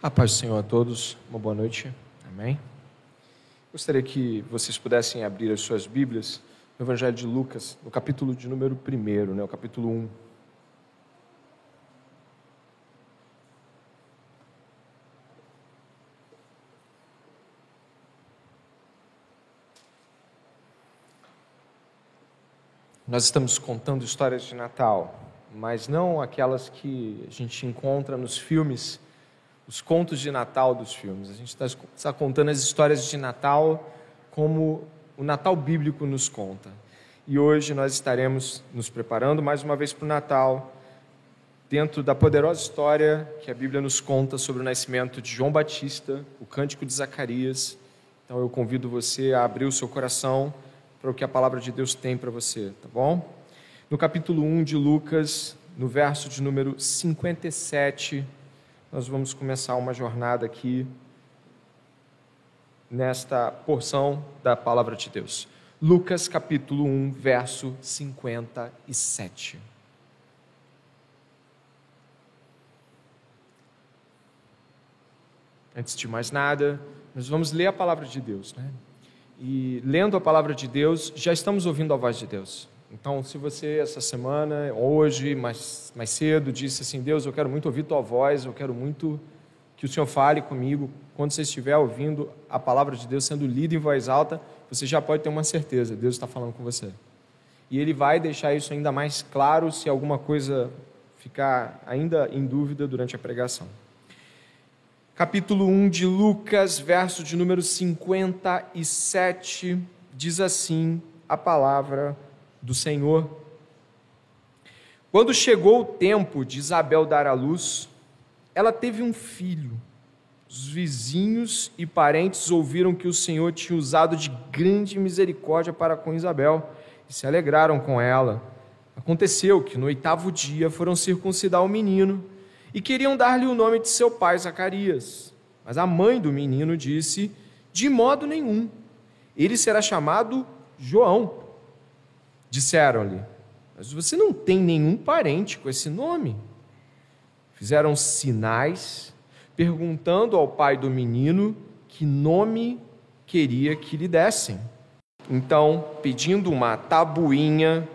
A paz do Senhor a todos, uma boa noite, amém. Gostaria que vocês pudessem abrir as suas Bíblias no Evangelho de Lucas, no capítulo de número 1, né, o capítulo 1. Nós estamos contando histórias de Natal, mas não aquelas que a gente encontra nos filmes, os contos de Natal dos filmes. A gente está, está contando as histórias de Natal como o Natal bíblico nos conta. E hoje nós estaremos nos preparando mais uma vez para o Natal, dentro da poderosa história que a Bíblia nos conta sobre o nascimento de João Batista, o cântico de Zacarias. Então eu convido você a abrir o seu coração para o que a palavra de Deus tem para você, tá bom? No capítulo 1 de Lucas, no verso de número 57, nós vamos começar uma jornada aqui nesta porção da palavra de Deus. Lucas capítulo 1, verso 57. Antes de mais nada, nós vamos ler a palavra de Deus, né? e lendo a palavra de Deus, já estamos ouvindo a voz de Deus. Então, se você essa semana, hoje, mais, mais cedo, disse assim: Deus, eu quero muito ouvir tua voz, eu quero muito que o Senhor fale comigo. Quando você estiver ouvindo a palavra de Deus sendo lida em voz alta, você já pode ter uma certeza: Deus está falando com você. E Ele vai deixar isso ainda mais claro se alguma coisa ficar ainda em dúvida durante a pregação capítulo 1 de Lucas, verso de número 57, diz assim a palavra do Senhor. Quando chegou o tempo de Isabel dar à luz, ela teve um filho. Os vizinhos e parentes ouviram que o Senhor tinha usado de grande misericórdia para com Isabel e se alegraram com ela. Aconteceu que no oitavo dia foram circuncidar o menino e queriam dar-lhe o nome de seu pai Zacarias. Mas a mãe do menino disse: De modo nenhum, ele será chamado João. Disseram-lhe: Mas você não tem nenhum parente com esse nome. Fizeram sinais, perguntando ao pai do menino que nome queria que lhe dessem. Então, pedindo uma tabuinha,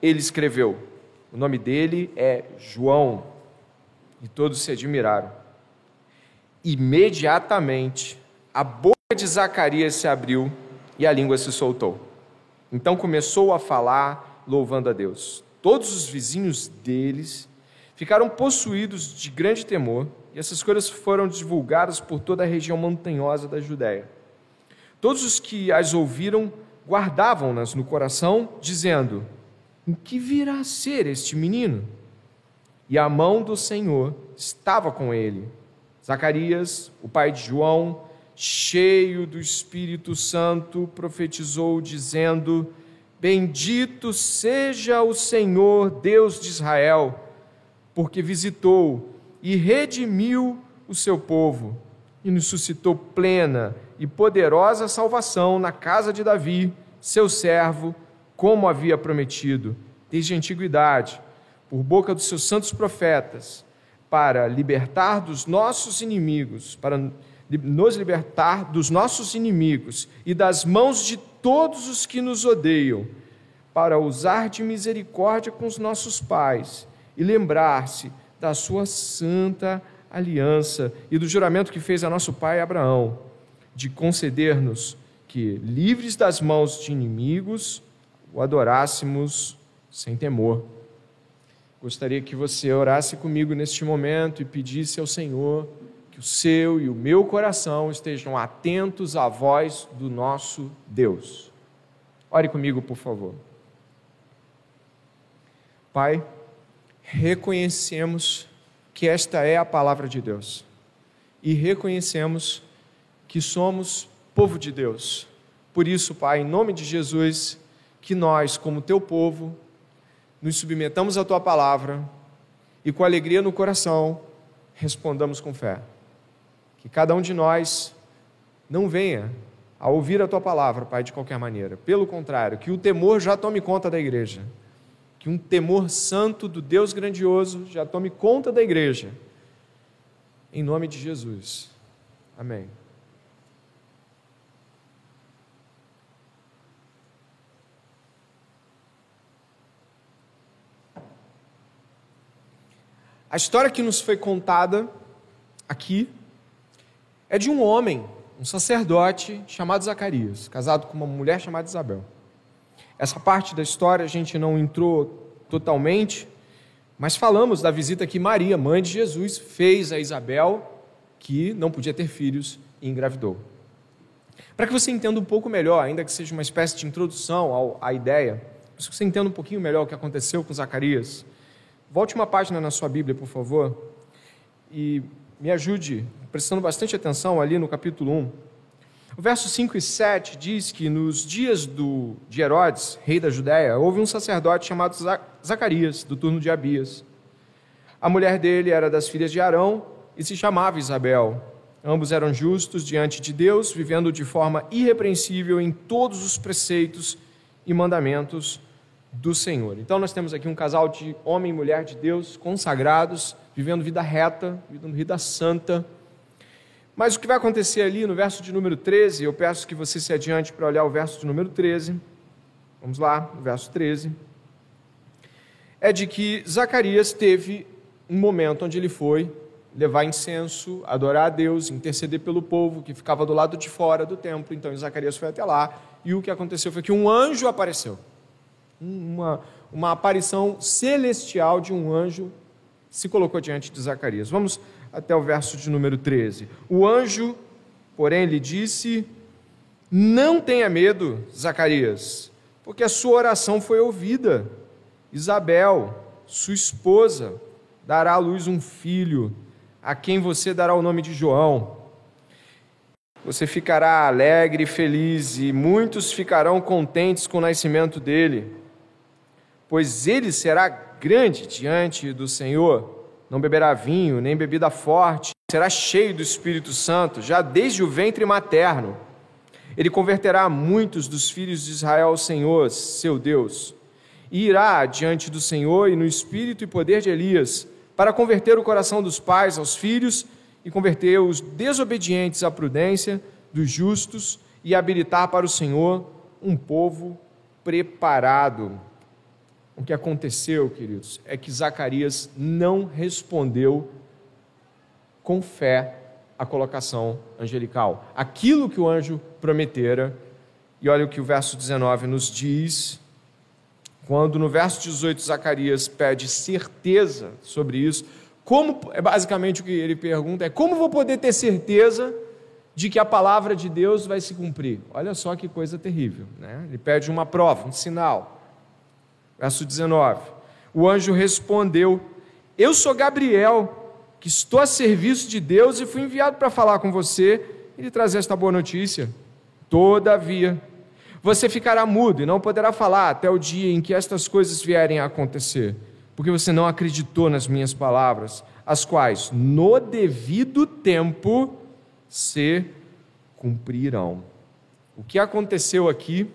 ele escreveu: O nome dele é João. E todos se admiraram. Imediatamente, a boca de Zacarias se abriu e a língua se soltou. Então começou a falar, louvando a Deus. Todos os vizinhos deles ficaram possuídos de grande temor, e essas coisas foram divulgadas por toda a região montanhosa da Judéia. Todos os que as ouviram guardavam-nas no coração, dizendo: O que virá a ser este menino? e a mão do Senhor estava com ele. Zacarias, o pai de João, cheio do Espírito Santo, profetizou, dizendo: Bendito seja o Senhor, Deus de Israel, porque visitou e redimiu o seu povo e nos suscitou plena e poderosa salvação na casa de Davi, seu servo, como havia prometido, desde a antiguidade por boca dos seus santos profetas, para libertar dos nossos inimigos, para nos libertar dos nossos inimigos e das mãos de todos os que nos odeiam, para usar de misericórdia com os nossos pais e lembrar-se da sua santa aliança e do juramento que fez a nosso pai Abraão, de conceder-nos que, livres das mãos de inimigos, o adorássemos sem temor. Gostaria que você orasse comigo neste momento e pedisse ao Senhor que o seu e o meu coração estejam atentos à voz do nosso Deus. Ore comigo, por favor. Pai, reconhecemos que esta é a palavra de Deus e reconhecemos que somos povo de Deus. Por isso, Pai, em nome de Jesus, que nós, como teu povo, nos submetamos à tua palavra e com alegria no coração respondamos com fé. Que cada um de nós não venha a ouvir a tua palavra, Pai, de qualquer maneira. Pelo contrário, que o temor já tome conta da igreja. Que um temor santo do Deus grandioso já tome conta da igreja. em nome de Jesus. Amém. A história que nos foi contada aqui é de um homem, um sacerdote chamado Zacarias, casado com uma mulher chamada Isabel. Essa parte da história a gente não entrou totalmente, mas falamos da visita que Maria, mãe de Jesus, fez a Isabel, que não podia ter filhos e engravidou. Para que você entenda um pouco melhor, ainda que seja uma espécie de introdução à ideia, para que você entenda um pouquinho melhor o que aconteceu com Zacarias, Volte uma página na sua Bíblia, por favor, e me ajude, prestando bastante atenção ali no capítulo 1. O verso 5 e 7 diz que nos dias do, de Herodes, rei da Judéia, houve um sacerdote chamado Zacarias, do turno de Abias. A mulher dele era das filhas de Arão e se chamava Isabel. Ambos eram justos diante de Deus, vivendo de forma irrepreensível em todos os preceitos e mandamentos do Senhor. Então nós temos aqui um casal de homem e mulher de Deus, consagrados, vivendo vida reta, vivendo vida santa. Mas o que vai acontecer ali no verso de número 13, eu peço que você se adiante para olhar o verso de número 13. Vamos lá, o verso 13. É de que Zacarias teve um momento onde ele foi levar incenso, adorar a Deus, interceder pelo povo que ficava do lado de fora do templo. Então Zacarias foi até lá e o que aconteceu foi que um anjo apareceu uma, uma aparição celestial de um anjo se colocou diante de Zacarias. Vamos até o verso de número 13. O anjo, porém, lhe disse: Não tenha medo, Zacarias, porque a sua oração foi ouvida. Isabel, sua esposa, dará à luz um filho, a quem você dará o nome de João. Você ficará alegre e feliz, e muitos ficarão contentes com o nascimento dele pois ele será grande diante do Senhor, não beberá vinho, nem bebida forte, será cheio do Espírito Santo, já desde o ventre materno. Ele converterá muitos dos filhos de Israel ao Senhor, seu Deus, e irá diante do Senhor e no espírito e poder de Elias, para converter o coração dos pais aos filhos e converter os desobedientes à prudência dos justos e habilitar para o Senhor um povo preparado. O que aconteceu, queridos, é que Zacarias não respondeu com fé a colocação angelical. Aquilo que o anjo prometera, e olha o que o verso 19 nos diz, quando no verso 18 Zacarias pede certeza sobre isso, como é basicamente o que ele pergunta é como vou poder ter certeza de que a palavra de Deus vai se cumprir? Olha só que coisa terrível, né? Ele pede uma prova, um sinal. Verso 19: O anjo respondeu: Eu sou Gabriel, que estou a serviço de Deus e fui enviado para falar com você e lhe trazer esta boa notícia. Todavia, você ficará mudo e não poderá falar até o dia em que estas coisas vierem a acontecer, porque você não acreditou nas minhas palavras, as quais, no devido tempo, se cumprirão. O que aconteceu aqui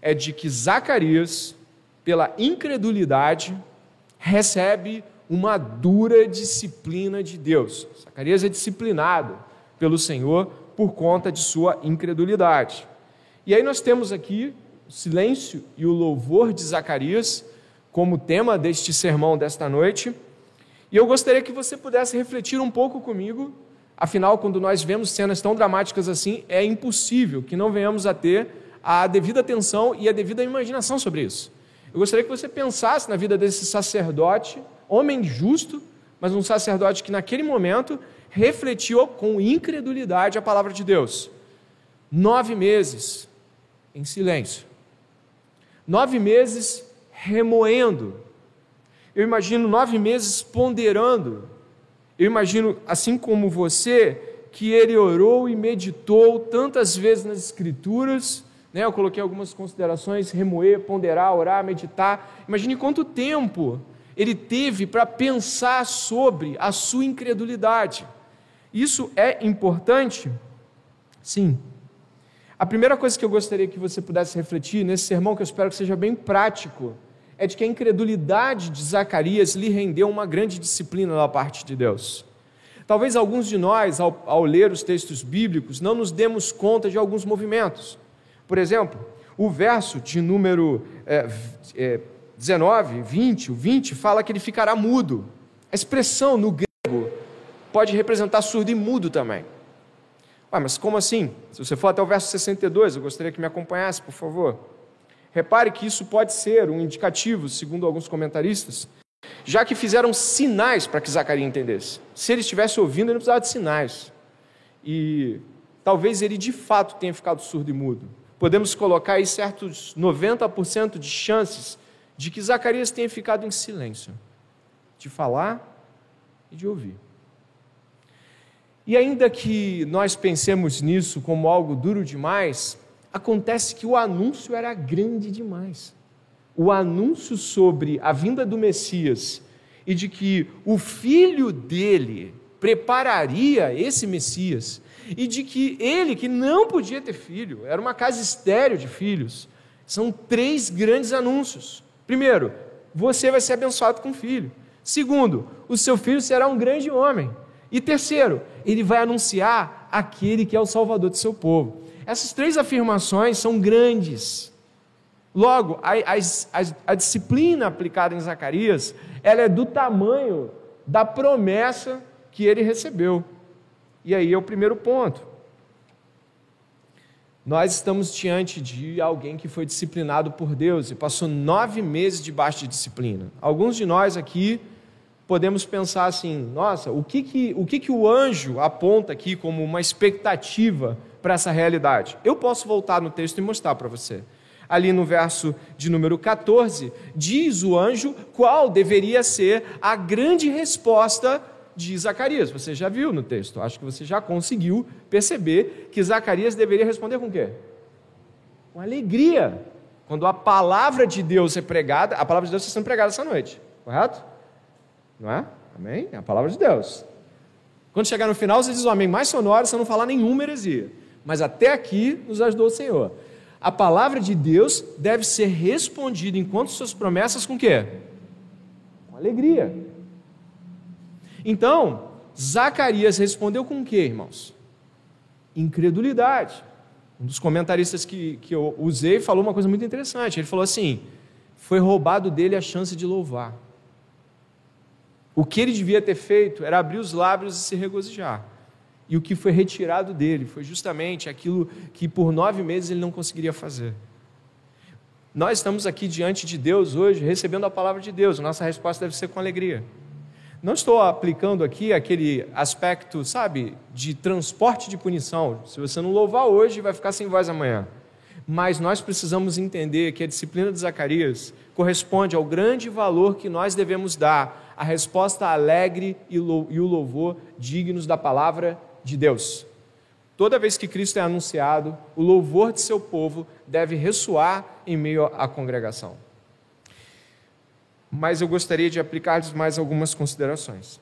é de que Zacarias pela incredulidade, recebe uma dura disciplina de Deus. Zacarias é disciplinado pelo Senhor por conta de sua incredulidade. E aí nós temos aqui o silêncio e o louvor de Zacarias como tema deste sermão desta noite. E eu gostaria que você pudesse refletir um pouco comigo, afinal, quando nós vemos cenas tão dramáticas assim, é impossível que não venhamos a ter a devida atenção e a devida imaginação sobre isso. Eu gostaria que você pensasse na vida desse sacerdote, homem justo, mas um sacerdote que naquele momento refletiu com incredulidade a palavra de Deus. Nove meses em silêncio. Nove meses remoendo. Eu imagino nove meses ponderando. Eu imagino, assim como você, que ele orou e meditou tantas vezes nas Escrituras né? Eu coloquei algumas considerações: remoer, ponderar, orar, meditar. Imagine quanto tempo ele teve para pensar sobre a sua incredulidade. Isso é importante? Sim. A primeira coisa que eu gostaria que você pudesse refletir nesse sermão, que eu espero que seja bem prático, é de que a incredulidade de Zacarias lhe rendeu uma grande disciplina da parte de Deus. Talvez alguns de nós, ao, ao ler os textos bíblicos, não nos demos conta de alguns movimentos. Por exemplo, o verso de número é, é, 19, 20, o 20, fala que ele ficará mudo. A expressão no grego pode representar surdo e mudo também. Ué, mas como assim? Se você for até o verso 62, eu gostaria que me acompanhasse, por favor. Repare que isso pode ser um indicativo, segundo alguns comentaristas, já que fizeram sinais para que Zacarias entendesse. Se ele estivesse ouvindo, ele não precisava de sinais. E talvez ele de fato tenha ficado surdo e mudo. Podemos colocar aí certos 90% de chances de que Zacarias tenha ficado em silêncio, de falar e de ouvir. E ainda que nós pensemos nisso como algo duro demais, acontece que o anúncio era grande demais o anúncio sobre a vinda do Messias e de que o filho dele prepararia esse Messias e de que ele, que não podia ter filho, era uma casa estéreo de filhos, são três grandes anúncios. Primeiro, você vai ser abençoado com filho. Segundo, o seu filho será um grande homem. E terceiro, ele vai anunciar aquele que é o salvador do seu povo. Essas três afirmações são grandes. Logo, a, a, a, disciplina aplicada em Zacarias, ela é do tamanho da promessa que ele recebeu. E aí é o primeiro ponto. Nós estamos diante de alguém que foi disciplinado por Deus e passou nove meses debaixo de disciplina. Alguns de nós aqui podemos pensar assim: nossa, o que, que, o, que, que o anjo aponta aqui como uma expectativa para essa realidade? Eu posso voltar no texto e mostrar para você ali no verso de número 14, diz o anjo qual deveria ser a grande resposta de Zacarias. Você já viu no texto, acho que você já conseguiu perceber que Zacarias deveria responder com o quê? Com alegria. Quando a palavra de Deus é pregada, a palavra de Deus está sendo pregada essa noite, correto? Não é? Amém? É a palavra de Deus. Quando chegar no final, você diz o amém mais sonoro, você não falar nenhuma heresia. Mas até aqui nos ajudou o Senhor a palavra de Deus deve ser respondida enquanto suas promessas com quê? Com alegria. Então, Zacarias respondeu com o quê, irmãos? Incredulidade. Um dos comentaristas que, que eu usei falou uma coisa muito interessante. Ele falou assim: foi roubado dele a chance de louvar. O que ele devia ter feito era abrir os lábios e se regozijar. E o que foi retirado dele foi justamente aquilo que por nove meses ele não conseguiria fazer. Nós estamos aqui diante de Deus hoje, recebendo a palavra de Deus. Nossa resposta deve ser com alegria. Não estou aplicando aqui aquele aspecto, sabe, de transporte de punição. Se você não louvar hoje, vai ficar sem voz amanhã. Mas nós precisamos entender que a disciplina de Zacarias corresponde ao grande valor que nós devemos dar à resposta alegre e o louvor dignos da palavra de Deus. Toda vez que Cristo é anunciado, o louvor de seu povo deve ressoar em meio à congregação. Mas eu gostaria de aplicar-lhes mais algumas considerações.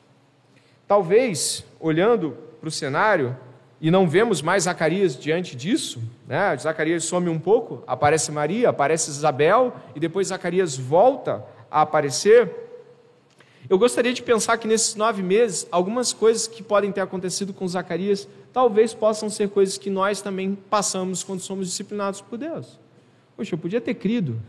Talvez, olhando para o cenário, e não vemos mais Zacarias diante disso, né? Zacarias some um pouco, aparece Maria, aparece Isabel, e depois Zacarias volta a aparecer. Eu gostaria de pensar que nesses nove meses, algumas coisas que podem ter acontecido com Zacarias, talvez possam ser coisas que nós também passamos quando somos disciplinados por Deus. Poxa, eu podia ter crido.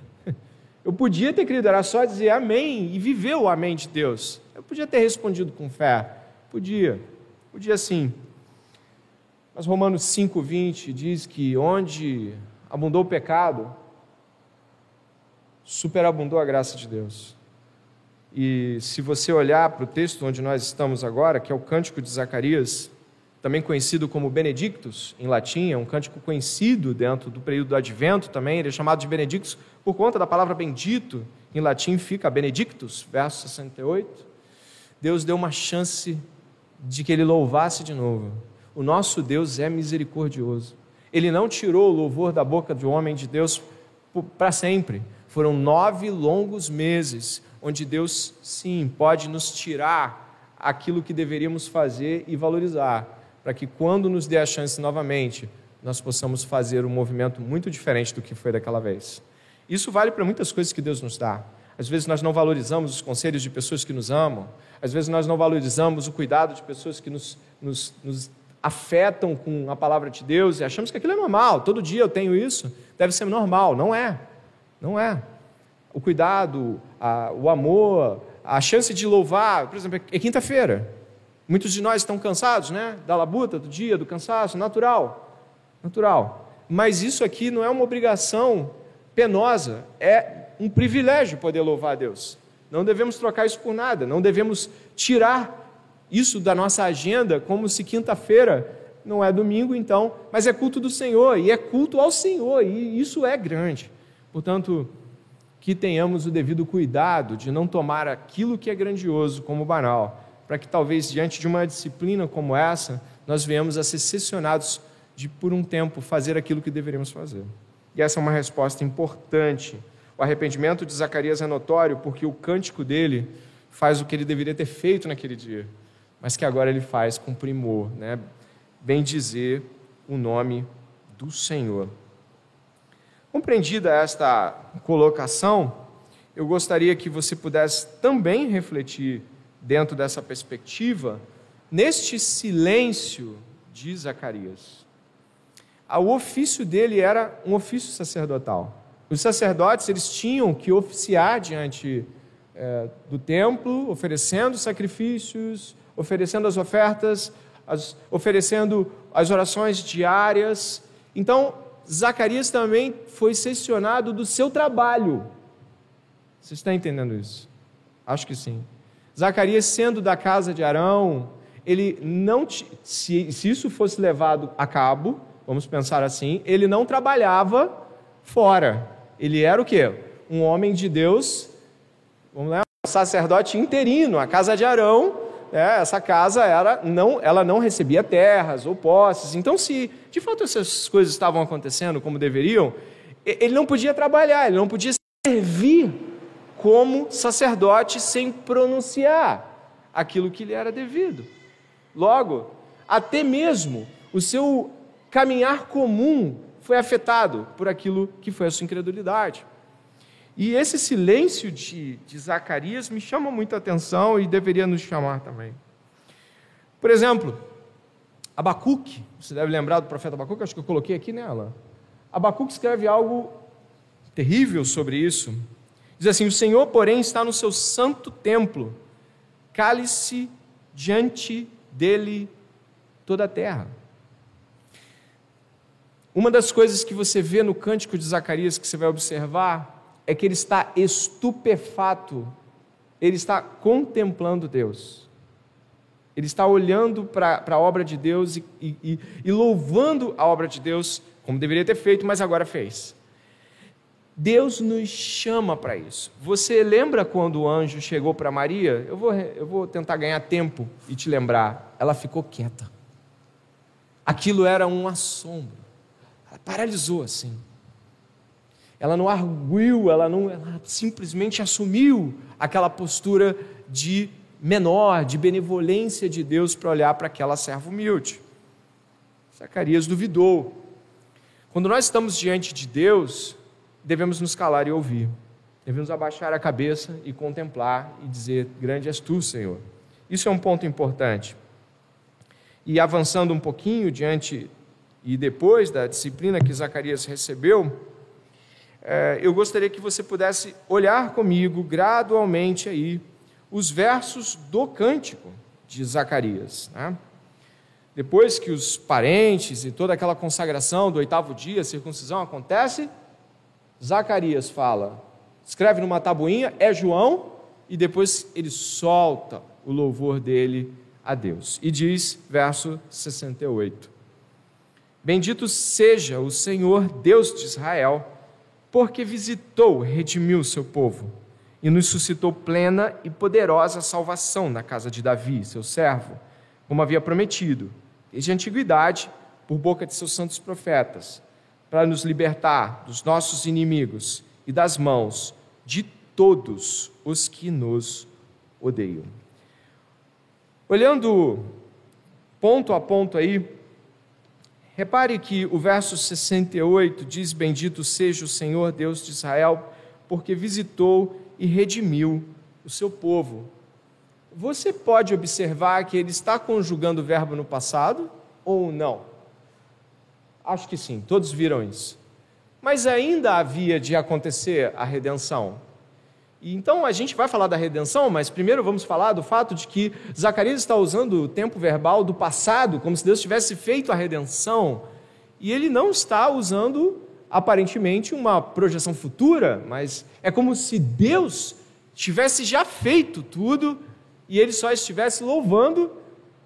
Eu podia ter crido, era só dizer amém e viver o amém de Deus. Eu podia ter respondido com fé. Podia. Podia sim. Mas Romanos 5,20 diz que onde abundou o pecado, superabundou a graça de Deus. E se você olhar para o texto onde nós estamos agora, que é o Cântico de Zacarias, também conhecido como Benedictus em latim, é um cântico conhecido dentro do período do Advento também, ele é chamado de Benedictus por conta da palavra bendito, em latim fica Benedictus, verso 68. Deus deu uma chance de que ele louvasse de novo. O nosso Deus é misericordioso. Ele não tirou o louvor da boca do homem de Deus para sempre. Foram nove longos meses onde Deus, sim, pode nos tirar aquilo que deveríamos fazer e valorizar, para que quando nos dê a chance novamente, nós possamos fazer um movimento muito diferente do que foi daquela vez. Isso vale para muitas coisas que Deus nos dá. Às vezes nós não valorizamos os conselhos de pessoas que nos amam, às vezes nós não valorizamos o cuidado de pessoas que nos, nos, nos afetam com a palavra de Deus e achamos que aquilo é normal, todo dia eu tenho isso, deve ser normal. Não é, não é. O cuidado, a, o amor, a chance de louvar, por exemplo, é quinta-feira. Muitos de nós estão cansados, né? Da labuta, do dia, do cansaço, natural. Natural. Mas isso aqui não é uma obrigação penosa, é um privilégio poder louvar a Deus. Não devemos trocar isso por nada, não devemos tirar isso da nossa agenda como se quinta-feira não é domingo, então, mas é culto do Senhor e é culto ao Senhor, e isso é grande. Portanto, que tenhamos o devido cuidado de não tomar aquilo que é grandioso como banal, para que talvez diante de uma disciplina como essa, nós venhamos a ser sessionados de por um tempo fazer aquilo que deveríamos fazer. E essa é uma resposta importante. O arrependimento de Zacarias é notório porque o cântico dele faz o que ele deveria ter feito naquele dia mas que agora ele faz com primor, né? bem dizer o nome do Senhor. Compreendida esta colocação, eu gostaria que você pudesse também refletir dentro dessa perspectiva, neste silêncio de Zacarias. O ofício dele era um ofício sacerdotal. Os sacerdotes eles tinham que oficiar diante é, do templo, oferecendo sacrifícios, oferecendo as ofertas, as, oferecendo as orações diárias. Então, Zacarias também foi seccionado do seu trabalho. Você está entendendo isso? Acho que sim. Zacarias, sendo da casa de Arão, ele não, se, se isso fosse levado a cabo, vamos pensar assim, ele não trabalhava fora. Ele era o quê? Um homem de Deus, vamos lá, um sacerdote interino. A casa de Arão é, essa casa era, não, ela não recebia terras ou posses. Então, se de fato essas coisas estavam acontecendo como deveriam, ele não podia trabalhar, ele não podia servir como sacerdote sem pronunciar aquilo que lhe era devido. Logo, até mesmo o seu caminhar comum foi afetado por aquilo que foi a sua incredulidade. E esse silêncio de, de Zacarias me chama muita atenção e deveria nos chamar também. Por exemplo, Abacuque, você deve lembrar do profeta Abacuque, acho que eu coloquei aqui nela. Abacuque escreve algo terrível sobre isso. Diz assim: O Senhor, porém, está no seu santo templo, cale-se diante dele toda a terra. Uma das coisas que você vê no cântico de Zacarias, que você vai observar, é que ele está estupefato, ele está contemplando Deus. Ele está olhando para a obra de Deus e, e, e louvando a obra de Deus, como deveria ter feito, mas agora fez. Deus nos chama para isso. Você lembra quando o anjo chegou para Maria? Eu vou, eu vou tentar ganhar tempo e te lembrar. Ela ficou quieta. Aquilo era um assombro. Ela paralisou assim. Ela não arguiu, ela não, ela simplesmente assumiu aquela postura de menor, de benevolência de Deus para olhar para aquela serva humilde. Zacarias duvidou. Quando nós estamos diante de Deus, devemos nos calar e ouvir. Devemos abaixar a cabeça e contemplar e dizer: Grande és tu, Senhor. Isso é um ponto importante. E avançando um pouquinho diante e depois da disciplina que Zacarias recebeu, é, eu gostaria que você pudesse olhar comigo gradualmente aí os versos do cântico de Zacarias. Né? Depois que os parentes e toda aquela consagração do oitavo dia, circuncisão acontece, Zacarias fala, escreve numa tabuinha, é João, e depois ele solta o louvor dele a Deus. E diz, verso 68: Bendito seja o Senhor Deus de Israel porque visitou, redimiu o seu povo e nos suscitou plena e poderosa salvação na casa de Davi, seu servo, como havia prometido, desde a antiguidade, por boca de seus santos profetas, para nos libertar dos nossos inimigos e das mãos de todos os que nos odeiam. Olhando ponto a ponto aí, Repare que o verso 68 diz: Bendito seja o Senhor Deus de Israel, porque visitou e redimiu o seu povo. Você pode observar que ele está conjugando o verbo no passado ou não? Acho que sim, todos viram isso. Mas ainda havia de acontecer a redenção. E então a gente vai falar da redenção, mas primeiro vamos falar do fato de que Zacarias está usando o tempo verbal do passado, como se Deus tivesse feito a redenção, e ele não está usando aparentemente uma projeção futura, mas é como se Deus tivesse já feito tudo e ele só estivesse louvando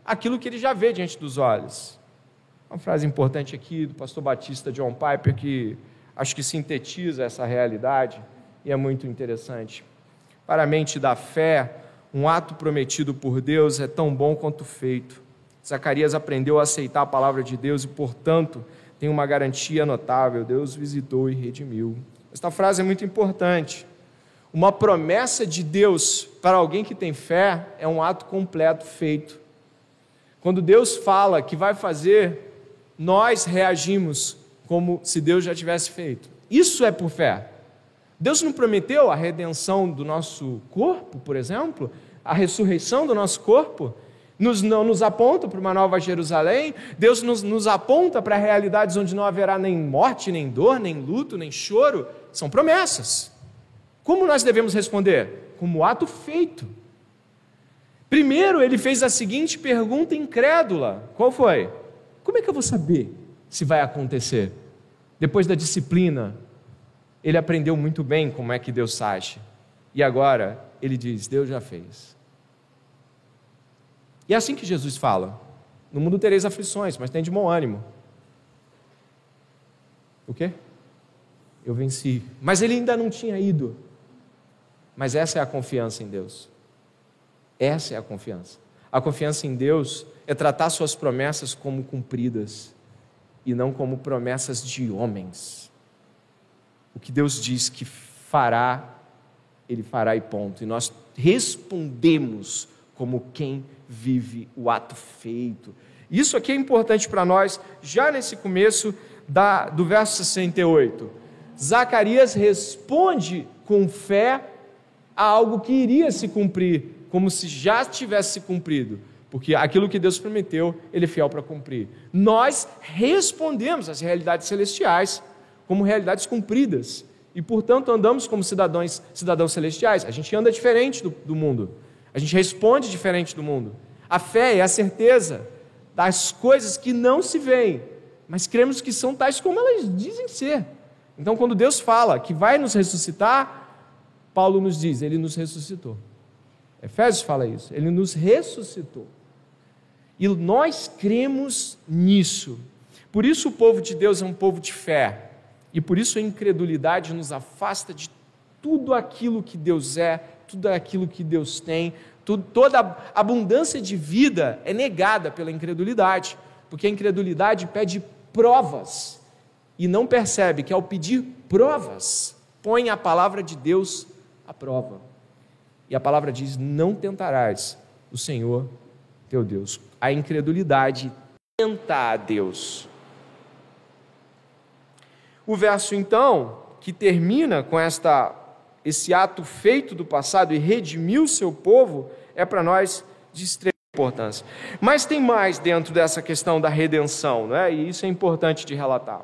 aquilo que ele já vê diante dos olhos. Uma frase importante aqui do pastor batista John Piper que acho que sintetiza essa realidade e é muito interessante. Para a mente da fé, um ato prometido por Deus é tão bom quanto feito. Zacarias aprendeu a aceitar a palavra de Deus e, portanto, tem uma garantia notável: Deus visitou e redimiu. Esta frase é muito importante. Uma promessa de Deus para alguém que tem fé é um ato completo feito. Quando Deus fala que vai fazer, nós reagimos como se Deus já tivesse feito. Isso é por fé. Deus não prometeu a redenção do nosso corpo, por exemplo, a ressurreição do nosso corpo? Nos, não nos aponta para uma nova Jerusalém, Deus nos, nos aponta para realidades onde não haverá nem morte, nem dor, nem luto, nem choro. São promessas. Como nós devemos responder? Como ato feito. Primeiro, ele fez a seguinte pergunta incrédula: qual foi? Como é que eu vou saber se vai acontecer? Depois da disciplina, ele aprendeu muito bem como é que Deus age. E agora ele diz: Deus já fez. E é assim que Jesus fala: No mundo tereis aflições, mas tem de bom ânimo. O quê? Eu venci. Mas ele ainda não tinha ido. Mas essa é a confiança em Deus. Essa é a confiança. A confiança em Deus é tratar suas promessas como cumpridas e não como promessas de homens o que Deus diz que fará, Ele fará e ponto. E nós respondemos como quem vive o ato feito. Isso aqui é importante para nós, já nesse começo da, do verso 68. Zacarias responde com fé a algo que iria se cumprir, como se já tivesse se cumprido, porque aquilo que Deus prometeu, Ele é fiel para cumprir. Nós respondemos às realidades celestiais como realidades cumpridas. E, portanto, andamos como cidadãos, cidadãos celestiais. A gente anda diferente do, do mundo. A gente responde diferente do mundo. A fé é a certeza das coisas que não se veem, mas cremos que são tais como elas dizem ser. Então, quando Deus fala que vai nos ressuscitar, Paulo nos diz: Ele nos ressuscitou. Efésios fala isso, Ele nos ressuscitou. E nós cremos nisso. Por isso, o povo de Deus é um povo de fé. E por isso a incredulidade nos afasta de tudo aquilo que Deus é, tudo aquilo que Deus tem, tudo, toda a abundância de vida é negada pela incredulidade, porque a incredulidade pede provas e não percebe que ao pedir provas, põe a palavra de Deus à prova. E a palavra diz: Não tentarás o Senhor teu Deus. A incredulidade tenta a Deus. O verso então, que termina com esta esse ato feito do passado e redimiu seu povo, é para nós de extrema importância. Mas tem mais dentro dessa questão da redenção, não é? E isso é importante de relatar.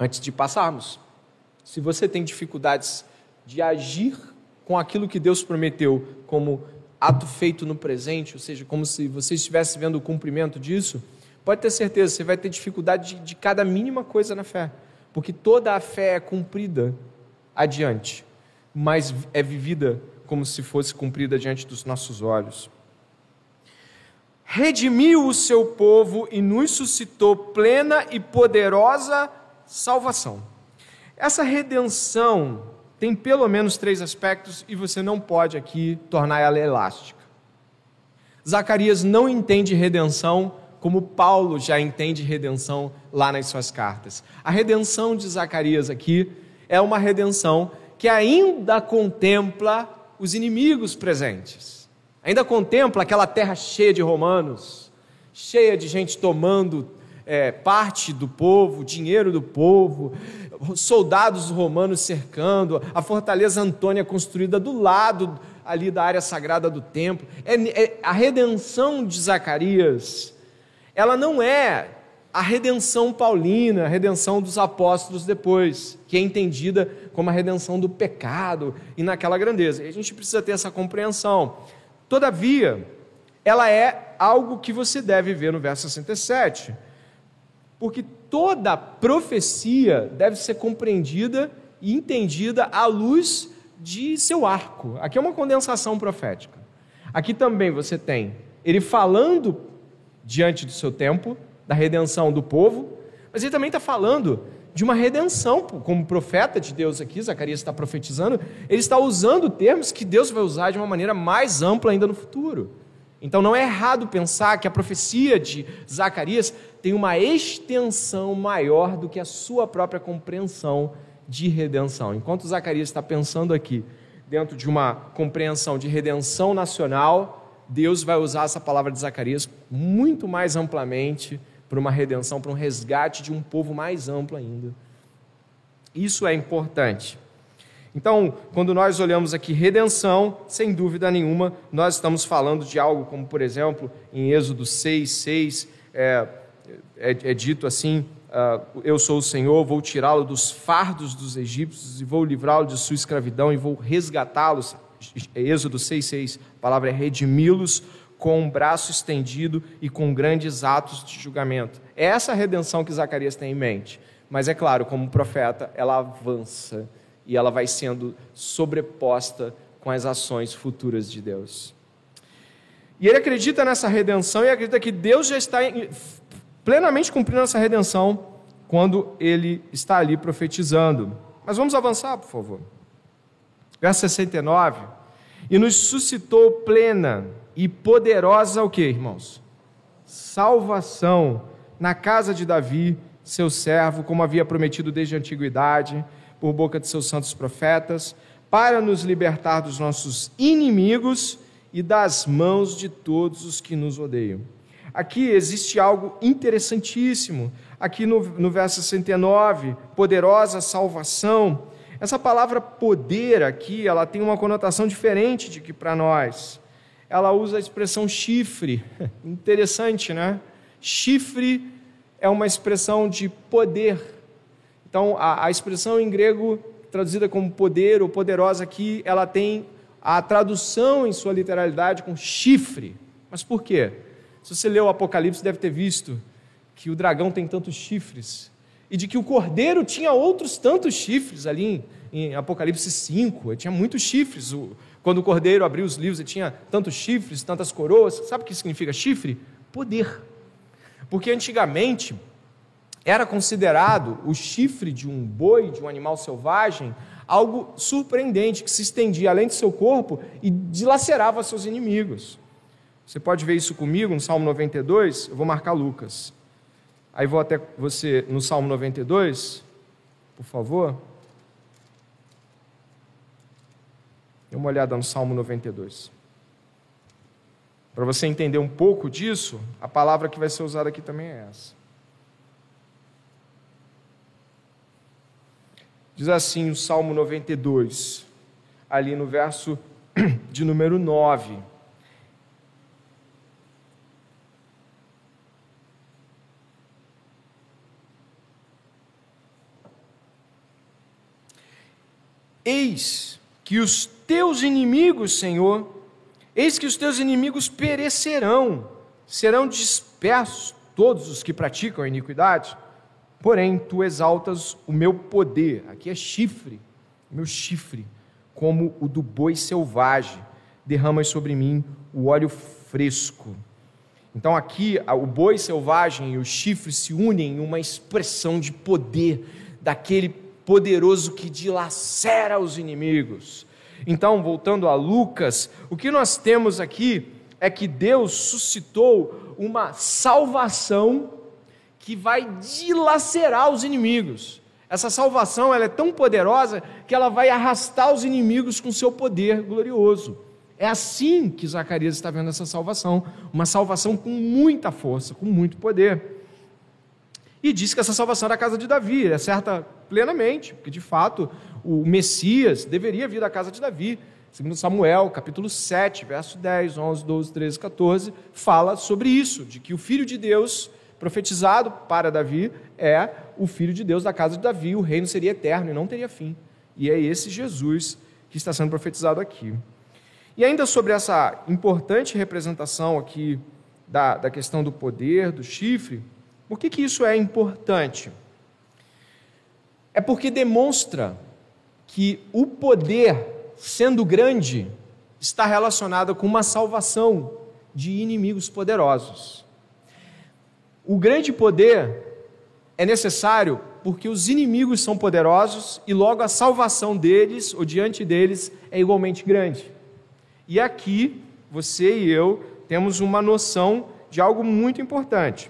Antes de passarmos, se você tem dificuldades de agir com aquilo que Deus prometeu como ato feito no presente, ou seja, como se você estivesse vendo o cumprimento disso, pode ter certeza, você vai ter dificuldade de, de cada mínima coisa na fé, porque toda a fé é cumprida adiante, mas é vivida como se fosse cumprida diante dos nossos olhos. Redimiu o seu povo e nos suscitou plena e poderosa salvação. Essa redenção tem pelo menos três aspectos e você não pode aqui tornar ela elástica. Zacarias não entende redenção como Paulo já entende redenção lá nas suas cartas. A redenção de Zacarias aqui é uma redenção que ainda contempla os inimigos presentes. Ainda contempla aquela terra cheia de romanos, cheia de gente tomando é, parte do povo, dinheiro do povo, soldados romanos cercando, a fortaleza Antônia construída do lado ali da área sagrada do templo. É, é, a redenção de Zacarias, ela não é a redenção paulina, a redenção dos apóstolos depois, que é entendida como a redenção do pecado e naquela grandeza. E a gente precisa ter essa compreensão. Todavia, ela é algo que você deve ver no verso 67, porque toda profecia deve ser compreendida e entendida à luz de seu arco. Aqui é uma condensação profética. Aqui também você tem ele falando diante do seu tempo, da redenção do povo, mas ele também está falando de uma redenção, como profeta de Deus aqui, Zacarias está profetizando, ele está usando termos que Deus vai usar de uma maneira mais ampla ainda no futuro. Então não é errado pensar que a profecia de Zacarias tem uma extensão maior do que a sua própria compreensão de redenção. Enquanto Zacarias está pensando aqui, dentro de uma compreensão de redenção nacional, Deus vai usar essa palavra de Zacarias muito mais amplamente para uma redenção, para um resgate de um povo mais amplo ainda. Isso é importante. Então, quando nós olhamos aqui redenção, sem dúvida nenhuma, nós estamos falando de algo como, por exemplo, em Êxodo 6, 6, é, é, é dito assim: uh, Eu sou o Senhor, vou tirá-lo dos fardos dos egípcios e vou livrá-lo de sua escravidão e vou resgatá-los. Êxodo 6,6, a palavra é redimi-los com um braço estendido e com grandes atos de julgamento. É essa a redenção que Zacarias tem em mente. Mas é claro, como profeta, ela avança e ela vai sendo sobreposta com as ações futuras de Deus. E ele acredita nessa redenção e acredita que Deus já está plenamente cumprindo essa redenção quando ele está ali profetizando. Mas vamos avançar, por favor. Verso 69. E nos suscitou plena e poderosa o que, irmãos? Salvação na casa de Davi, seu servo, como havia prometido desde a antiguidade, por boca de seus santos profetas, para nos libertar dos nossos inimigos e das mãos de todos os que nos odeiam. Aqui existe algo interessantíssimo. Aqui no, no verso 69, poderosa salvação. Essa palavra poder aqui, ela tem uma conotação diferente de que para nós. Ela usa a expressão chifre. Interessante, né? Chifre é uma expressão de poder. Então, a, a expressão em grego traduzida como poder ou poderosa aqui, ela tem a tradução em sua literalidade com chifre. Mas por quê? Se você leu o Apocalipse, deve ter visto que o dragão tem tantos chifres e de que o cordeiro tinha outros tantos chifres ali em, em Apocalipse 5. Ele tinha muitos chifres. O, quando o cordeiro abriu os livros, ele tinha tantos chifres, tantas coroas. Sabe o que significa chifre? Poder. Porque antigamente era considerado o chifre de um boi, de um animal selvagem, algo surpreendente que se estendia além do seu corpo e dilacerava seus inimigos. Você pode ver isso comigo no Salmo 92, eu vou marcar Lucas. Aí vou até você no Salmo 92, por favor. Dê uma olhada no Salmo 92. Para você entender um pouco disso, a palavra que vai ser usada aqui também é essa. Diz assim o Salmo 92, ali no verso de número 9. Eis que os teus inimigos, Senhor, eis que os teus inimigos perecerão, serão dispersos todos os que praticam a iniquidade. Porém, tu exaltas o meu poder, aqui é chifre, meu chifre, como o do boi selvagem, derramas sobre mim o óleo fresco. Então, aqui, o boi selvagem e o chifre se unem em uma expressão de poder daquele poderoso que dilacera os inimigos. Então, voltando a Lucas, o que nós temos aqui é que Deus suscitou uma salvação que vai dilacerar os inimigos. Essa salvação ela é tão poderosa que ela vai arrastar os inimigos com seu poder glorioso. É assim que Zacarias está vendo essa salvação, uma salvação com muita força, com muito poder. E diz que essa salvação era a casa de Davi, ele acerta plenamente, porque de fato o Messias deveria vir da casa de Davi. Segundo Samuel, capítulo 7, verso 10, 11, 12, 13, 14, fala sobre isso, de que o Filho de Deus, profetizado para Davi, é o Filho de Deus da casa de Davi, o reino seria eterno e não teria fim. E é esse Jesus que está sendo profetizado aqui. E ainda sobre essa importante representação aqui da, da questão do poder, do chifre, por que, que isso é importante? É porque demonstra que o poder sendo grande, está relacionada com uma salvação de inimigos poderosos. O grande poder é necessário porque os inimigos são poderosos e logo a salvação deles ou diante deles é igualmente grande. E aqui você e eu temos uma noção de algo muito importante.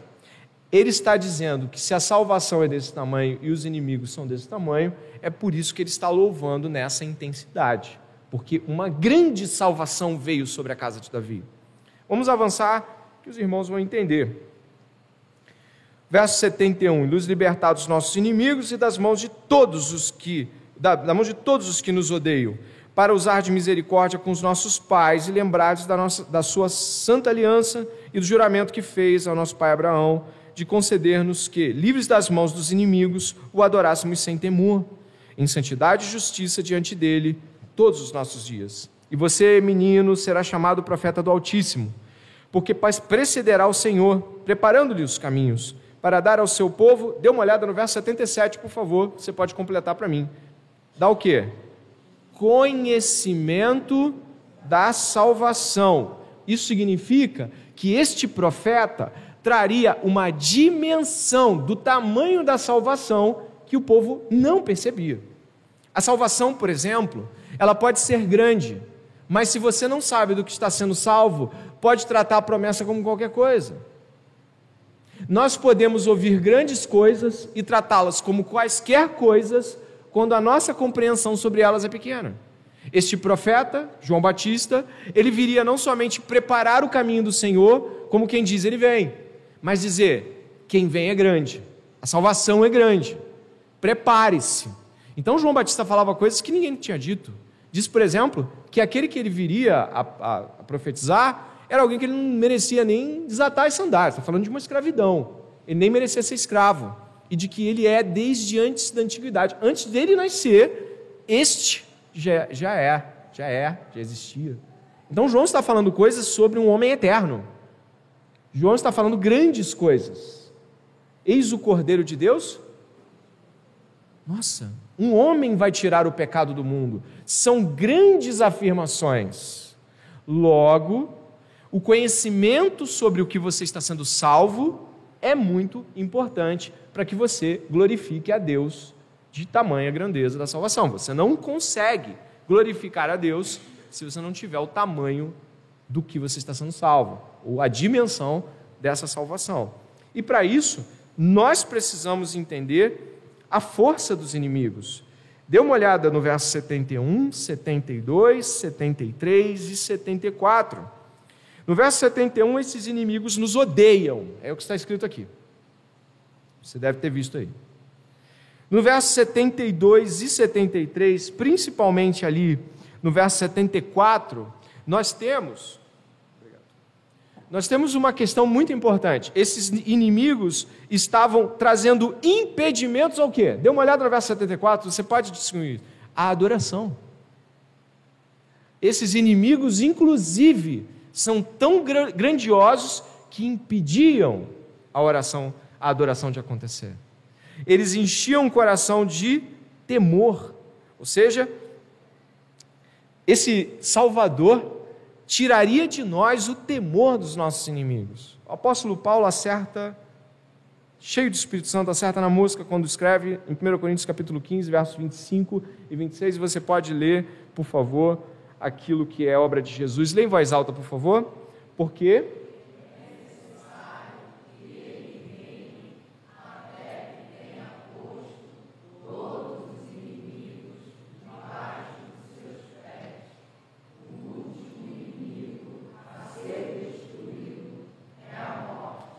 Ele está dizendo que se a salvação é desse tamanho e os inimigos são desse tamanho, é por isso que ele está louvando nessa intensidade porque uma grande salvação veio sobre a casa de Davi. Vamos avançar, que os irmãos vão entender. Verso 71: Nos libertar dos nossos inimigos e das mãos de todos os que da, da mão de todos os que nos odeiam, para usar de misericórdia com os nossos pais e lembrar-nos da, nossa, da sua santa aliança e do juramento que fez ao nosso pai Abraão, de conceder-nos que, livres das mãos dos inimigos, o adorássemos sem temor, em santidade e justiça diante dele, todos os nossos dias. E você, menino, será chamado profeta do Altíssimo, porque precederá o Senhor, preparando-lhe os caminhos, para dar ao seu povo. Dê uma olhada no verso 77, por favor, você pode completar para mim. Dá o quê? Conhecimento da salvação. Isso significa que este profeta traria uma dimensão do tamanho da salvação que o povo não percebia. A salvação, por exemplo, ela pode ser grande, mas se você não sabe do que está sendo salvo, pode tratar a promessa como qualquer coisa. Nós podemos ouvir grandes coisas e tratá-las como quaisquer coisas quando a nossa compreensão sobre elas é pequena. Este profeta, João Batista, ele viria não somente preparar o caminho do Senhor, como quem diz ele vem, mas dizer: quem vem é grande, a salvação é grande, prepare-se. Então João Batista falava coisas que ninguém tinha dito. Diz, por exemplo, que aquele que ele viria a, a, a profetizar era alguém que ele não merecia nem desatar as sandálias. Está falando de uma escravidão. Ele nem merecia ser escravo. E de que ele é desde antes da antiguidade. Antes dele nascer, este já, já é, já é, já existia. Então João está falando coisas sobre um homem eterno. João está falando grandes coisas. Eis o Cordeiro de Deus. Nossa, um homem vai tirar o pecado do mundo. São grandes afirmações. Logo, o conhecimento sobre o que você está sendo salvo é muito importante para que você glorifique a Deus de tamanha grandeza da salvação. Você não consegue glorificar a Deus se você não tiver o tamanho do que você está sendo salvo, ou a dimensão dessa salvação. E para isso, nós precisamos entender a força dos inimigos. Dê uma olhada no verso 71, 72, 73 e 74. No verso 71, esses inimigos nos odeiam. É o que está escrito aqui. Você deve ter visto aí. No verso 72 e 73, principalmente ali no verso 74, nós temos nós temos uma questão muito importante. Esses inimigos estavam trazendo impedimentos ao quê? Dê uma olhada no verso 74, você pode distinguir. A adoração. Esses inimigos, inclusive, são tão grandiosos que impediam a oração, a adoração de acontecer. Eles enchiam o coração de temor. Ou seja, esse Salvador tiraria de nós o temor dos nossos inimigos. O apóstolo Paulo acerta, cheio do Espírito Santo, acerta na música quando escreve em 1 Coríntios capítulo 15, versos 25 e 26, você pode ler, por favor, aquilo que é obra de Jesus. Leia em voz alta, por favor. Porque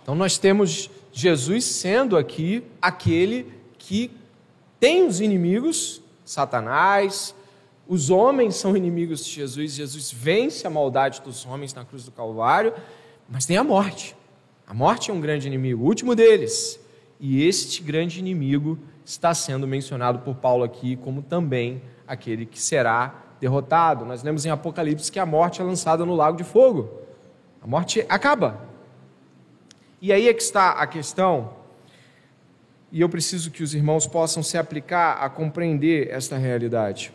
Então nós temos Jesus sendo aqui aquele que tem os inimigos, Satanás, os homens são inimigos de Jesus, Jesus vence a maldade dos homens na cruz do Calvário, mas tem a morte. A morte é um grande inimigo, o último deles. E este grande inimigo está sendo mencionado por Paulo aqui como também aquele que será derrotado. Nós lemos em Apocalipse que a morte é lançada no lago de fogo. A morte acaba. E aí é que está a questão, e eu preciso que os irmãos possam se aplicar a compreender esta realidade.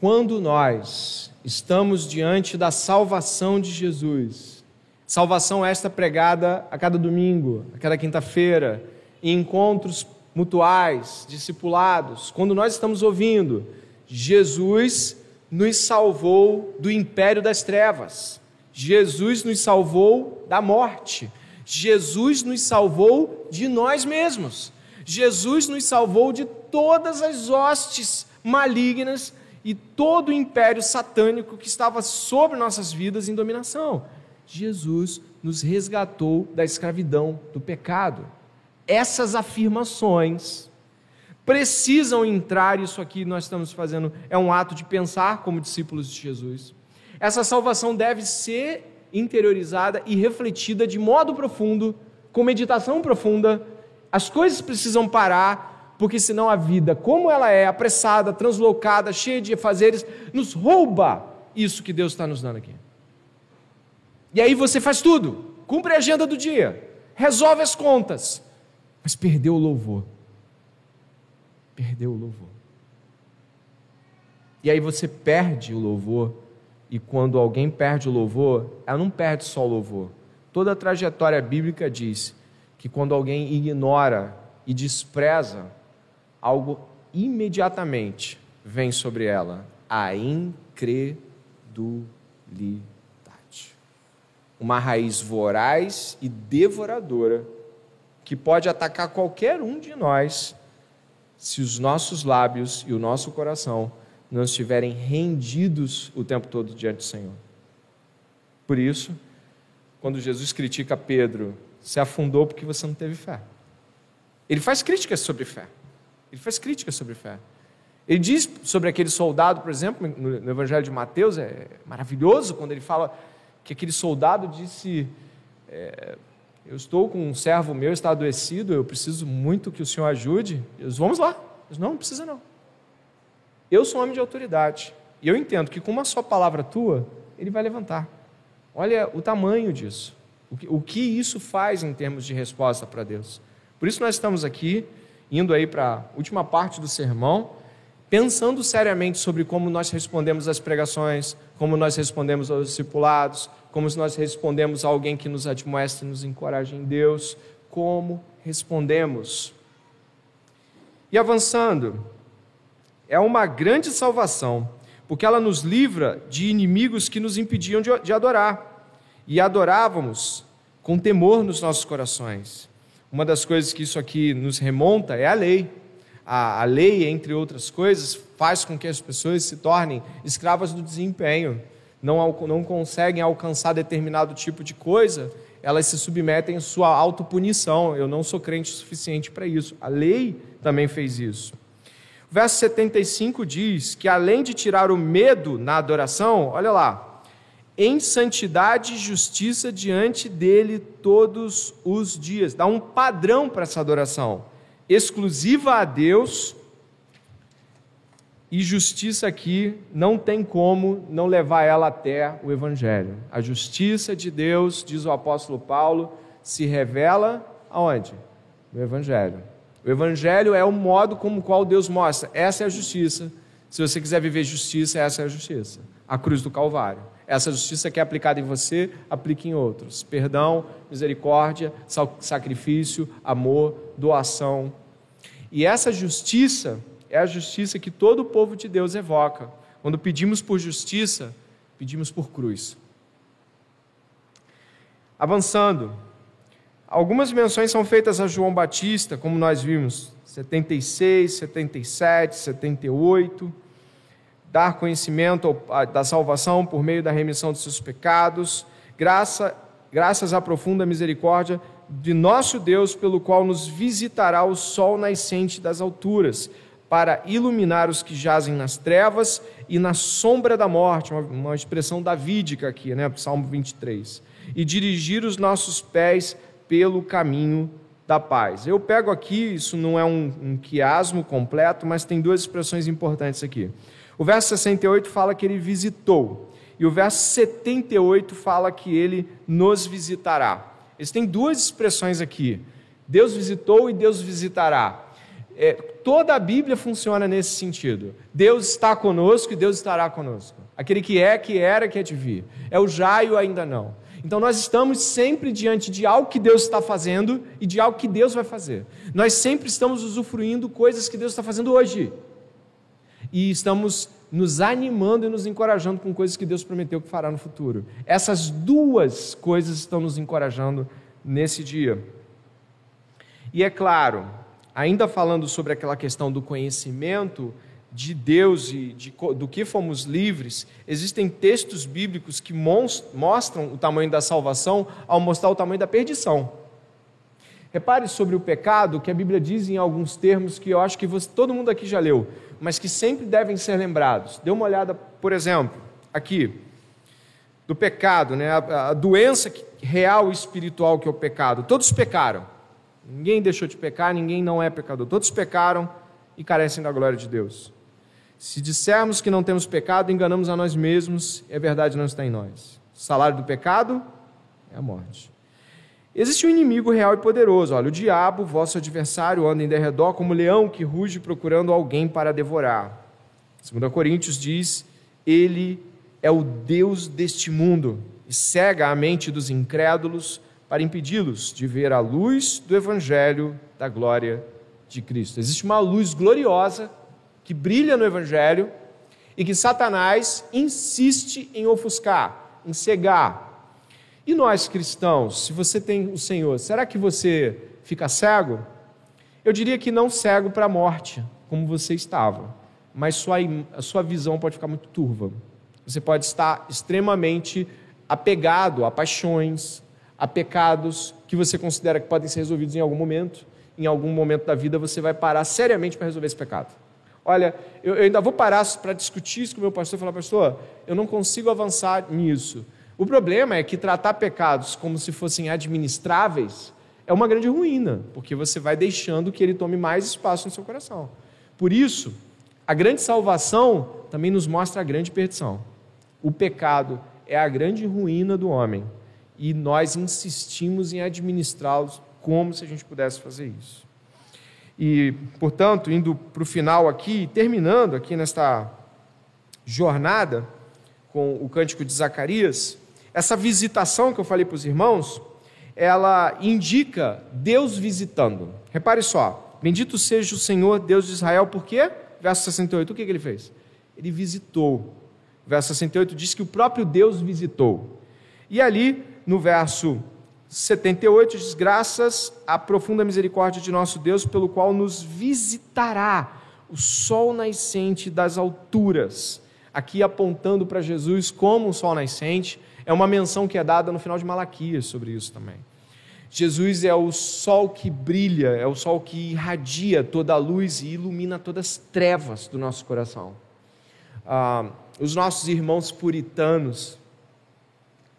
Quando nós estamos diante da salvação de Jesus, salvação esta pregada a cada domingo, a cada quinta-feira, em encontros mutuais, discipulados, quando nós estamos ouvindo, Jesus nos salvou do império das trevas, Jesus nos salvou da morte, Jesus nos salvou de nós mesmos, Jesus nos salvou de todas as hostes malignas e todo o império satânico que estava sobre nossas vidas em dominação. Jesus nos resgatou da escravidão, do pecado essas afirmações precisam entrar, isso aqui nós estamos fazendo, é um ato de pensar como discípulos de Jesus. Essa salvação deve ser interiorizada e refletida de modo profundo, com meditação profunda. As coisas precisam parar, porque senão a vida, como ela é, apressada, translocada, cheia de fazeres, nos rouba isso que Deus está nos dando aqui. E aí você faz tudo, cumpre a agenda do dia, resolve as contas, mas perdeu o louvor. Perdeu o louvor. E aí você perde o louvor, e quando alguém perde o louvor, ela não perde só o louvor. Toda a trajetória bíblica diz que quando alguém ignora e despreza, algo imediatamente vem sobre ela: a incredulidade. Uma raiz voraz e devoradora que pode atacar qualquer um de nós se os nossos lábios e o nosso coração não estiverem rendidos o tempo todo diante do Senhor. Por isso, quando Jesus critica Pedro, se afundou porque você não teve fé. Ele faz críticas sobre fé. Ele faz críticas sobre fé. Ele diz sobre aquele soldado, por exemplo, no Evangelho de Mateus, é maravilhoso quando ele fala que aquele soldado disse: é, eu estou com um servo meu, está adoecido, eu preciso muito que o senhor ajude. Deus, vamos lá. Deus, não, não precisa não. Eu sou homem de autoridade. E eu entendo que com uma só palavra tua, ele vai levantar. Olha o tamanho disso. O que, o que isso faz em termos de resposta para Deus. Por isso nós estamos aqui, indo aí para a última parte do sermão, pensando seriamente sobre como nós respondemos às pregações, como nós respondemos aos discipulados, como nós respondemos a alguém que nos admoesta e nos encoraja em Deus, como respondemos. E avançando, é uma grande salvação, porque ela nos livra de inimigos que nos impediam de, de adorar, e adorávamos com temor nos nossos corações. Uma das coisas que isso aqui nos remonta é a lei. A, a lei, entre outras coisas, faz com que as pessoas se tornem escravas do desempenho não, não conseguem alcançar determinado tipo de coisa, elas se submetem à sua autopunição. Eu não sou crente o suficiente para isso. A lei também fez isso. Verso 75 diz que além de tirar o medo na adoração, olha lá, em santidade e justiça diante dele todos os dias. Dá um padrão para essa adoração, exclusiva a Deus e justiça aqui não tem como não levar ela até o Evangelho. A justiça de Deus, diz o apóstolo Paulo, se revela aonde? No Evangelho. O Evangelho é o modo como qual Deus mostra. Essa é a justiça. Se você quiser viver justiça, essa é a justiça. A cruz do Calvário. Essa justiça que é aplicada em você, aplique em outros. Perdão, misericórdia, sacrifício, amor, doação. E essa justiça é a justiça que todo o povo de Deus evoca. Quando pedimos por justiça, pedimos por cruz. Avançando, algumas menções são feitas a João Batista, como nós vimos, 76, 77, 78. Dar conhecimento da salvação por meio da remissão dos seus pecados, graça, graças à profunda misericórdia de nosso Deus, pelo qual nos visitará o sol nascente das alturas, para iluminar os que jazem nas trevas e na sombra da morte, uma, uma expressão davídica aqui, né? Salmo 23, e dirigir os nossos pés pelo caminho da paz. Eu pego aqui, isso não é um, um quiasmo completo, mas tem duas expressões importantes aqui. O verso 68 fala que ele visitou, e o verso 78 fala que ele nos visitará. Eles têm duas expressões aqui: Deus visitou e Deus visitará. É, toda a Bíblia funciona nesse sentido. Deus está conosco e Deus estará conosco. Aquele que é, que era, que é de vir. É o já e o ainda não. Então nós estamos sempre diante de algo que Deus está fazendo e de algo que Deus vai fazer. Nós sempre estamos usufruindo coisas que Deus está fazendo hoje. E estamos nos animando e nos encorajando com coisas que Deus prometeu que fará no futuro. Essas duas coisas estão nos encorajando nesse dia. E é claro, ainda falando sobre aquela questão do conhecimento de Deus e de, do que fomos livres, existem textos bíblicos que mostram o tamanho da salvação ao mostrar o tamanho da perdição. Repare sobre o pecado, que a Bíblia diz em alguns termos que eu acho que você, todo mundo aqui já leu, mas que sempre devem ser lembrados. Dê uma olhada, por exemplo, aqui, do pecado, né? a, a doença real e espiritual que é o pecado. Todos pecaram. Ninguém deixou de pecar, ninguém não é pecador. Todos pecaram e carecem da glória de Deus. Se dissermos que não temos pecado, enganamos a nós mesmos e a verdade não está em nós. O salário do pecado é a morte. Existe um inimigo real e poderoso. Olha, o diabo, vosso adversário, anda em derredor como leão que ruge procurando alguém para devorar. 2 Coríntios diz: Ele é o Deus deste mundo e cega a mente dos incrédulos para impedi-los de ver a luz do Evangelho da glória de Cristo. Existe uma luz gloriosa que brilha no Evangelho e que Satanás insiste em ofuscar, em cegar. E nós cristãos, se você tem o Senhor, será que você fica cego? Eu diria que não cego para a morte, como você estava, mas sua, a sua visão pode ficar muito turva. Você pode estar extremamente apegado a paixões, a pecados que você considera que podem ser resolvidos em algum momento. Em algum momento da vida você vai parar seriamente para resolver esse pecado. Olha, eu, ainda vou parar para discutir isso com o meu pastor e falar, pastor, eu não consigo avançar nisso. O problema é que tratar pecados como se fossem administráveis é uma grande ruína, porque você vai deixando que ele tome mais espaço no seu coração. Por isso, a grande salvação também nos mostra a grande perdição. O pecado é a grande ruína do homem e nós insistimos em administrá-los como se a gente pudesse fazer isso. E, portanto, indo para o final aqui, terminando aqui nesta jornada com o cântico de Zacarias, essa visitação que eu falei para os irmãos, ela indica Deus visitando. Repare só, bendito seja o Senhor Deus de Israel, por quê? Verso 68, o que, que ele fez? Ele visitou. Verso 68 diz que o próprio Deus visitou. E ali no verso 78 diz: Graças à profunda misericórdia de nosso Deus, pelo qual nos visitará o sol nascente das alturas. Aqui apontando para Jesus como um sol nascente, é uma menção que é dada no final de Malaquias sobre isso também. Jesus é o sol que brilha, é o sol que irradia toda a luz e ilumina todas as trevas do nosso coração. Ah, os nossos irmãos puritanos,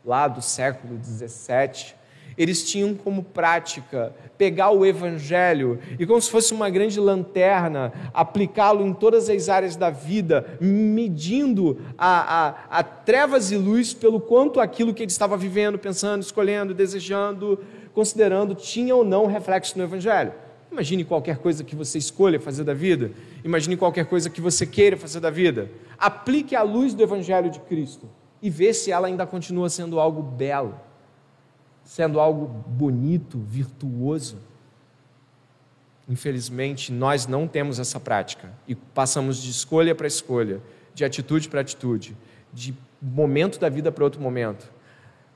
lá do século 17, eles tinham como prática pegar o Evangelho e, como se fosse uma grande lanterna, aplicá-lo em todas as áreas da vida, medindo a, a, a, trevas e luz pelo quanto aquilo que ele estava vivendo, pensando, escolhendo, desejando, considerando, tinha ou não reflexo no Evangelho. Imagine qualquer coisa que você escolha fazer da vida, imagine qualquer coisa que você queira fazer da vida. Aplique a luz do Evangelho de Cristo e vê se ela ainda continua sendo algo belo, sendo algo bonito, virtuoso. Infelizmente, nós não temos essa prática e passamos de escolha para escolha, de atitude para atitude, de momento da vida para outro momento.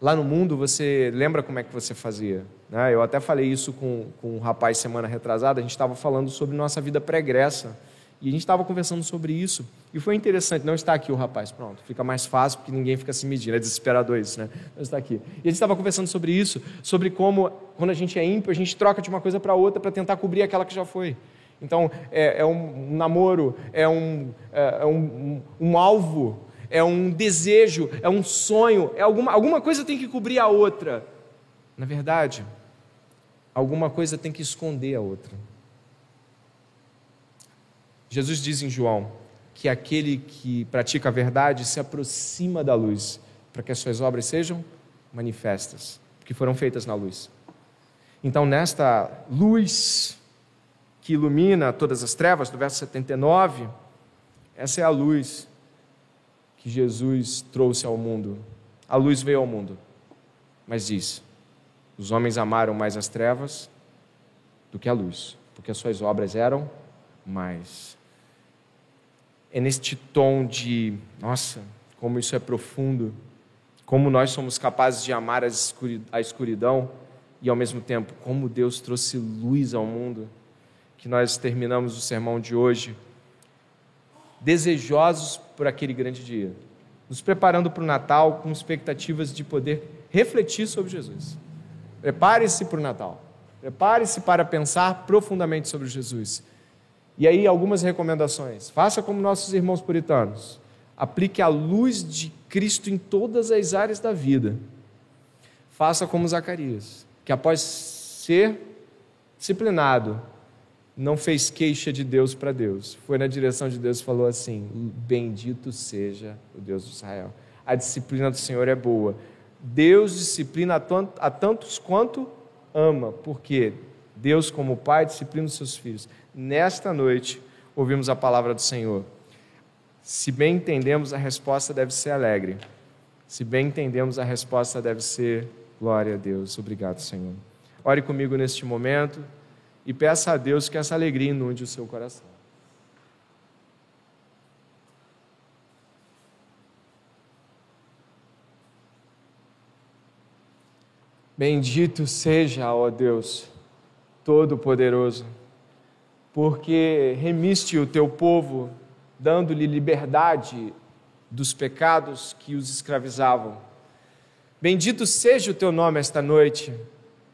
Lá no mundo, você lembra como é que você fazia? Né? Eu até falei isso com, com um rapaz semana retrasada, a gente estava falando sobre nossa vida pregressa E a gente estava conversando sobre isso. E foi interessante, não está aqui o rapaz, pronto, fica mais fácil porque ninguém fica se medindo, é desesperador isso, né? Não está aqui. E a gente estava conversando sobre isso, sobre como, quando a gente é ímpio, a gente troca de uma coisa para outra para tentar cobrir aquela que já foi. Então, é, é um namoro, é um, é, é um, um, um, alvo, é um desejo, é um sonho, é alguma, alguma coisa tem que cobrir a outra. Na verdade, alguma coisa tem que esconder a outra. Jesus diz em João que aquele que pratica a verdade se aproxima da luz, para que as suas obras sejam manifestas, porque foram feitas na luz. Então, nesta luz que ilumina todas as trevas, do verso 79, essa é a luz que Jesus trouxe ao mundo. A luz veio ao mundo, mas diz: os homens amaram mais as trevas do que a luz, porque as suas obras eram mais é neste tom de, nossa, como isso é profundo, como nós somos capazes de amar a escuridão e ao mesmo tempo como Deus trouxe luz ao mundo, que nós terminamos o sermão de hoje desejosos por aquele grande dia, nos preparando para o Natal com expectativas de poder refletir sobre Jesus. Prepare-se para o Natal. Prepare-se para pensar profundamente sobre Jesus. E aí, algumas recomendações. Faça como nossos irmãos puritanos. Aplique a luz de Cristo em todas as áreas da vida. Faça como Zacarias, que após ser disciplinado, não fez queixa de Deus para Deus. Foi na direção de Deus e falou assim: Bendito seja o Deus de Israel. A disciplina do Senhor é boa. Deus disciplina a tantos quanto ama, porque Deus, como Pai, disciplina os seus filhos nesta noite ouvimos a palavra do Senhor. Se bem entendemos, a resposta deve ser alegre. Se bem entendemos, a resposta deve ser glória a Deus. Obrigado, Senhor. Ore comigo neste momento e peça a Deus que essa alegria inunde o seu coração. Bendito seja, ó Deus Todo-Poderoso porque remiste o teu povo, dando-lhe liberdade dos pecados que os escravizavam. Bendito seja o teu nome esta noite,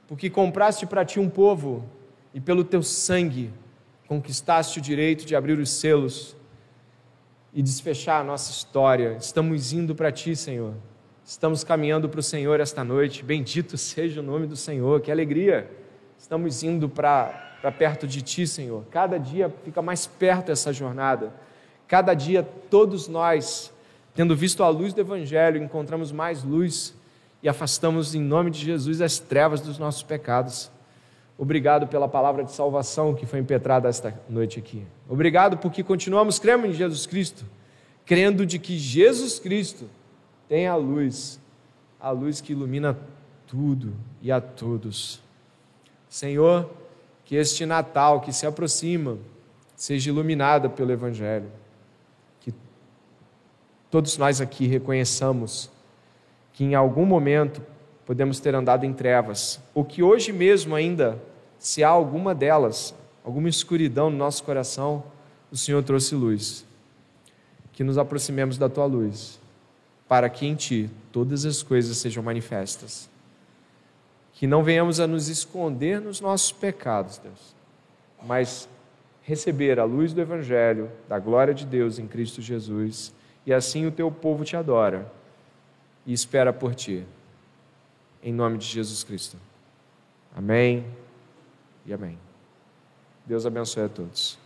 porque compraste para ti um povo e pelo teu sangue conquistaste o direito de abrir os selos e desfechar a nossa história. Estamos indo para ti, Senhor. Estamos caminhando para o Senhor esta noite. Bendito seja o nome do Senhor. Que alegria! Estamos indo para para perto de Ti, Senhor. Cada dia fica mais perto essa jornada. Cada dia, todos nós, tendo visto a luz do Evangelho, encontramos mais luz e afastamos, em nome de Jesus, as trevas dos nossos pecados. Obrigado pela palavra de salvação que foi impetrada esta noite aqui. Obrigado porque continuamos crendo em Jesus Cristo, crendo de que Jesus Cristo tem a luz, a luz que ilumina tudo e a todos. Senhor, que este Natal que se aproxima seja iluminado pelo Evangelho. Que todos nós aqui reconheçamos que em algum momento podemos ter andado em trevas, ou que hoje mesmo ainda, se há alguma delas, alguma escuridão no nosso coração, o Senhor trouxe luz. Que nos aproximemos da tua luz, para que em ti todas as coisas sejam manifestas que não venhamos a nos esconder nos nossos pecados, Deus, mas receber a luz do Evangelho, da glória de Deus em Cristo Jesus, e assim o teu povo te adora e espera por ti. Em nome de Jesus Cristo. Amém e amém. Deus abençoe a todos.